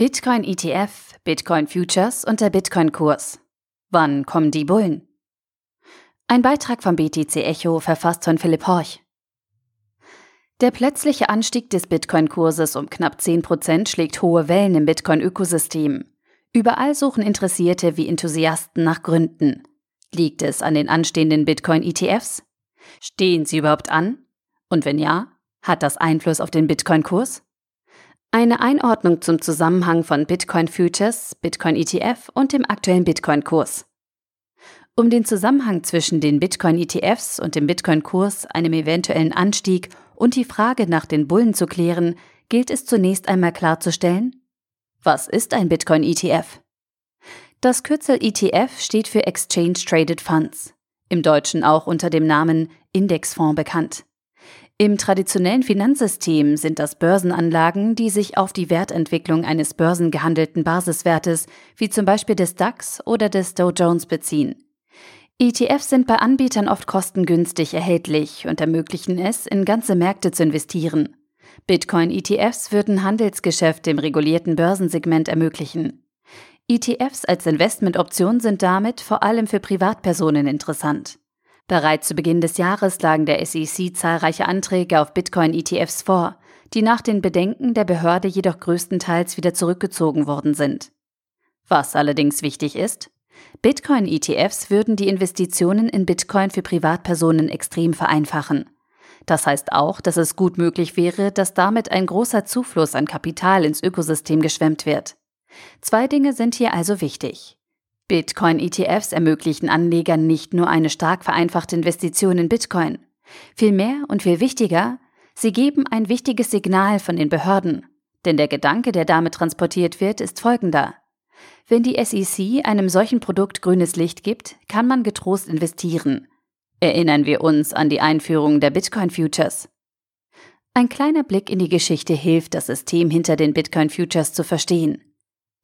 Bitcoin ETF, Bitcoin Futures und der Bitcoin-Kurs. Wann kommen die Bullen? Ein Beitrag vom BTC Echo verfasst von Philipp Horch. Der plötzliche Anstieg des Bitcoin-Kurses um knapp 10% schlägt hohe Wellen im Bitcoin-Ökosystem. Überall suchen Interessierte wie Enthusiasten nach Gründen. Liegt es an den anstehenden Bitcoin-ETFs? Stehen sie überhaupt an? Und wenn ja, hat das Einfluss auf den Bitcoin-Kurs? Eine Einordnung zum Zusammenhang von Bitcoin Futures, Bitcoin ETF und dem aktuellen Bitcoin-Kurs. Um den Zusammenhang zwischen den Bitcoin-ETFs und dem Bitcoin-Kurs, einem eventuellen Anstieg und die Frage nach den Bullen zu klären, gilt es zunächst einmal klarzustellen, was ist ein Bitcoin-ETF? Das Kürzel ETF steht für Exchange Traded Funds, im Deutschen auch unter dem Namen Indexfonds bekannt. Im traditionellen Finanzsystem sind das Börsenanlagen, die sich auf die Wertentwicklung eines börsengehandelten Basiswertes, wie zum Beispiel des DAX oder des Dow Jones, beziehen. ETFs sind bei Anbietern oft kostengünstig erhältlich und ermöglichen es, in ganze Märkte zu investieren. Bitcoin-ETFs würden Handelsgeschäfte im regulierten Börsensegment ermöglichen. ETFs als Investmentoption sind damit vor allem für Privatpersonen interessant. Bereits zu Beginn des Jahres lagen der SEC zahlreiche Anträge auf Bitcoin-ETFs vor, die nach den Bedenken der Behörde jedoch größtenteils wieder zurückgezogen worden sind. Was allerdings wichtig ist, Bitcoin-ETFs würden die Investitionen in Bitcoin für Privatpersonen extrem vereinfachen. Das heißt auch, dass es gut möglich wäre, dass damit ein großer Zufluss an Kapital ins Ökosystem geschwemmt wird. Zwei Dinge sind hier also wichtig. Bitcoin-ETFs ermöglichen Anlegern nicht nur eine stark vereinfachte Investition in Bitcoin. Vielmehr und viel wichtiger, sie geben ein wichtiges Signal von den Behörden. Denn der Gedanke, der damit transportiert wird, ist folgender. Wenn die SEC einem solchen Produkt grünes Licht gibt, kann man getrost investieren. Erinnern wir uns an die Einführung der Bitcoin Futures. Ein kleiner Blick in die Geschichte hilft, das System hinter den Bitcoin Futures zu verstehen.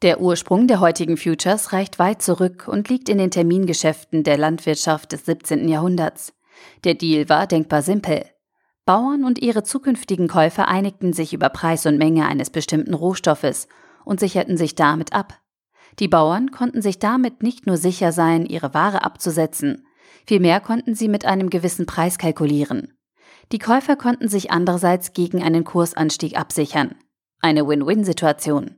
Der Ursprung der heutigen Futures reicht weit zurück und liegt in den Termingeschäften der Landwirtschaft des 17. Jahrhunderts. Der Deal war denkbar simpel. Bauern und ihre zukünftigen Käufer einigten sich über Preis und Menge eines bestimmten Rohstoffes und sicherten sich damit ab. Die Bauern konnten sich damit nicht nur sicher sein, ihre Ware abzusetzen, vielmehr konnten sie mit einem gewissen Preis kalkulieren. Die Käufer konnten sich andererseits gegen einen Kursanstieg absichern. Eine Win-Win-Situation.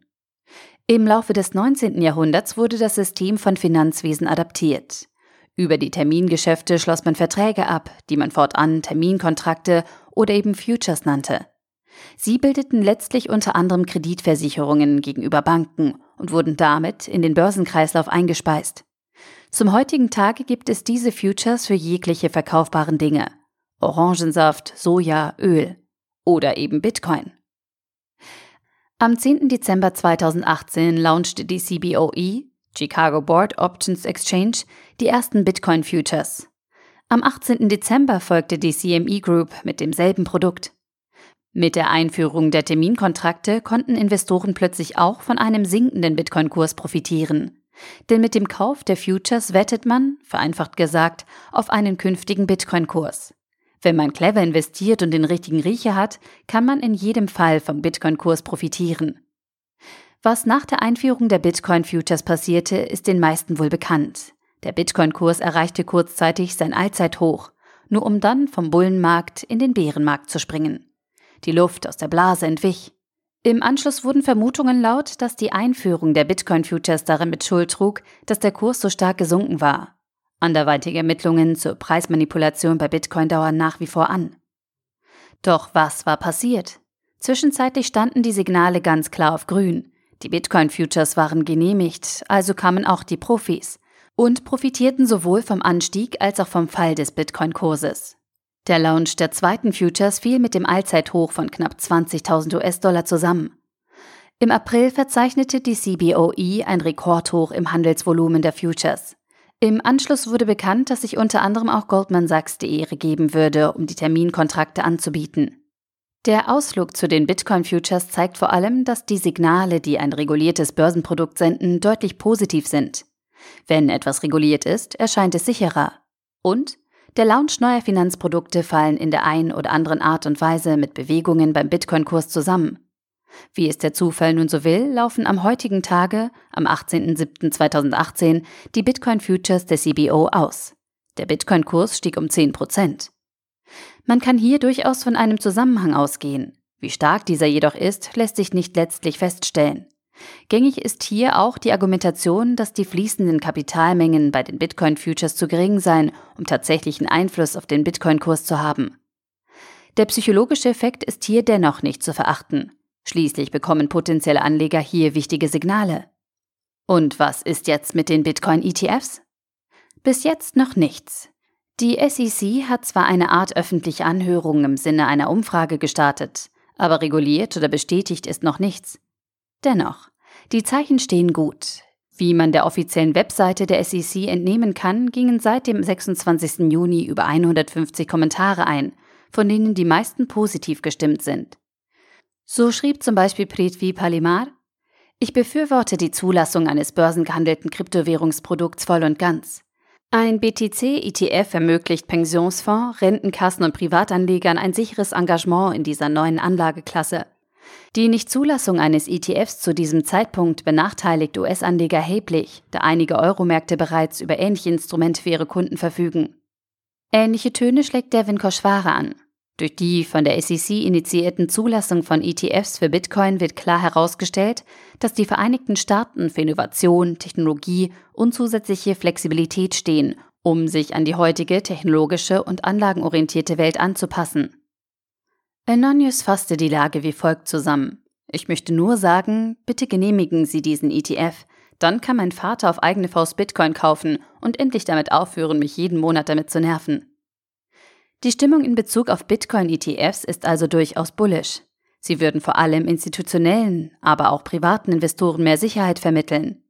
Im Laufe des 19. Jahrhunderts wurde das System von Finanzwesen adaptiert. Über die Termingeschäfte schloss man Verträge ab, die man fortan Terminkontrakte oder eben Futures nannte. Sie bildeten letztlich unter anderem Kreditversicherungen gegenüber Banken und wurden damit in den Börsenkreislauf eingespeist. Zum heutigen Tage gibt es diese Futures für jegliche verkaufbaren Dinge. Orangensaft, Soja, Öl oder eben Bitcoin. Am 10. Dezember 2018 launchte die CBOE, Chicago Board Options Exchange, die ersten Bitcoin Futures. Am 18. Dezember folgte die CME Group mit demselben Produkt. Mit der Einführung der Terminkontrakte konnten Investoren plötzlich auch von einem sinkenden Bitcoin-Kurs profitieren. Denn mit dem Kauf der Futures wettet man, vereinfacht gesagt, auf einen künftigen Bitcoin-Kurs. Wenn man clever investiert und den richtigen Riecher hat, kann man in jedem Fall vom Bitcoin-Kurs profitieren. Was nach der Einführung der Bitcoin-Futures passierte, ist den meisten wohl bekannt. Der Bitcoin-Kurs erreichte kurzzeitig sein Allzeithoch, nur um dann vom Bullenmarkt in den Bärenmarkt zu springen. Die Luft aus der Blase entwich. Im Anschluss wurden Vermutungen laut, dass die Einführung der Bitcoin-Futures darin mit Schuld trug, dass der Kurs so stark gesunken war. Anderweitige Ermittlungen zur Preismanipulation bei Bitcoin dauern nach wie vor an. Doch was war passiert? Zwischenzeitlich standen die Signale ganz klar auf grün. Die Bitcoin-Futures waren genehmigt, also kamen auch die Profis und profitierten sowohl vom Anstieg als auch vom Fall des Bitcoin-Kurses. Der Launch der zweiten Futures fiel mit dem Allzeithoch von knapp 20.000 US-Dollar zusammen. Im April verzeichnete die CBOE ein Rekordhoch im Handelsvolumen der Futures. Im Anschluss wurde bekannt, dass sich unter anderem auch Goldman Sachs die Ehre geben würde, um die Terminkontrakte anzubieten. Der Ausflug zu den Bitcoin Futures zeigt vor allem, dass die Signale, die ein reguliertes Börsenprodukt senden, deutlich positiv sind. Wenn etwas reguliert ist, erscheint es sicherer. Und der Launch neuer Finanzprodukte fallen in der einen oder anderen Art und Weise mit Bewegungen beim Bitcoin-Kurs zusammen. Wie es der Zufall nun so will, laufen am heutigen Tage, am 18.07.2018, die Bitcoin Futures der CBO aus. Der Bitcoin-Kurs stieg um 10 Prozent. Man kann hier durchaus von einem Zusammenhang ausgehen. Wie stark dieser jedoch ist, lässt sich nicht letztlich feststellen. Gängig ist hier auch die Argumentation, dass die fließenden Kapitalmengen bei den Bitcoin-Futures zu gering seien, um tatsächlichen Einfluss auf den Bitcoin-Kurs zu haben. Der psychologische Effekt ist hier dennoch nicht zu verachten. Schließlich bekommen potenzielle Anleger hier wichtige Signale. Und was ist jetzt mit den Bitcoin-ETFs? Bis jetzt noch nichts. Die SEC hat zwar eine Art öffentliche Anhörung im Sinne einer Umfrage gestartet, aber reguliert oder bestätigt ist noch nichts. Dennoch, die Zeichen stehen gut. Wie man der offiziellen Webseite der SEC entnehmen kann, gingen seit dem 26. Juni über 150 Kommentare ein, von denen die meisten positiv gestimmt sind. So schrieb zum Beispiel Prithvi Palimar, ich befürworte die Zulassung eines börsengehandelten Kryptowährungsprodukts voll und ganz. Ein BTC-ETF ermöglicht Pensionsfonds, Rentenkassen und Privatanlegern ein sicheres Engagement in dieser neuen Anlageklasse. Die Nichtzulassung eines ETFs zu diesem Zeitpunkt benachteiligt US-Anleger erheblich, da einige Euromärkte bereits über ähnliche Instrumente für ihre Kunden verfügen. Ähnliche Töne schlägt Devin Koschwara an. Durch die von der SEC initiierten Zulassung von ETFs für Bitcoin wird klar herausgestellt, dass die Vereinigten Staaten für Innovation, Technologie und zusätzliche Flexibilität stehen, um sich an die heutige technologische und anlagenorientierte Welt anzupassen. Anonius fasste die Lage wie folgt zusammen. Ich möchte nur sagen, bitte genehmigen Sie diesen ETF, dann kann mein Vater auf eigene Faust Bitcoin kaufen und endlich damit aufhören, mich jeden Monat damit zu nerven. Die Stimmung in Bezug auf Bitcoin-ETFs ist also durchaus bullish. Sie würden vor allem institutionellen, aber auch privaten Investoren mehr Sicherheit vermitteln.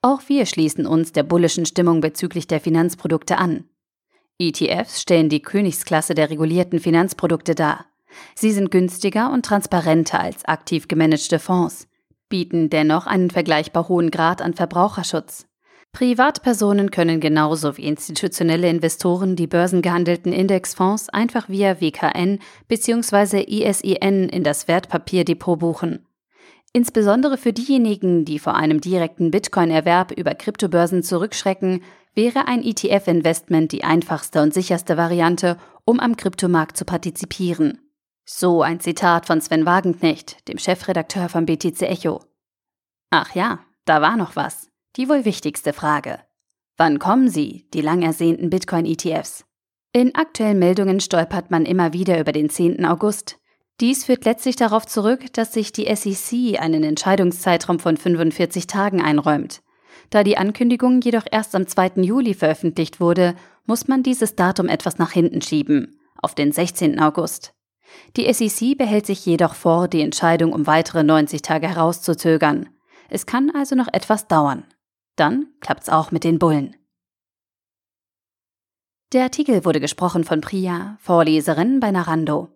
Auch wir schließen uns der bullischen Stimmung bezüglich der Finanzprodukte an. ETFs stellen die Königsklasse der regulierten Finanzprodukte dar. Sie sind günstiger und transparenter als aktiv gemanagte Fonds, bieten dennoch einen vergleichbar hohen Grad an Verbraucherschutz. Privatpersonen können genauso wie institutionelle Investoren die börsengehandelten Indexfonds einfach via WKN bzw. ISIN in das Wertpapierdepot buchen. Insbesondere für diejenigen, die vor einem direkten Bitcoin-Erwerb über Kryptobörsen zurückschrecken, wäre ein ETF-Investment die einfachste und sicherste Variante, um am Kryptomarkt zu partizipieren. So ein Zitat von Sven Wagenknecht, dem Chefredakteur von BTC Echo. Ach ja, da war noch was. Die wohl wichtigste Frage. Wann kommen sie, die lang ersehnten Bitcoin-ETFs? In aktuellen Meldungen stolpert man immer wieder über den 10. August. Dies führt letztlich darauf zurück, dass sich die SEC einen Entscheidungszeitraum von 45 Tagen einräumt. Da die Ankündigung jedoch erst am 2. Juli veröffentlicht wurde, muss man dieses Datum etwas nach hinten schieben, auf den 16. August. Die SEC behält sich jedoch vor, die Entscheidung um weitere 90 Tage herauszuzögern. Es kann also noch etwas dauern. Dann klappt's auch mit den Bullen. Der Artikel wurde gesprochen von Priya, Vorleserin bei Narando.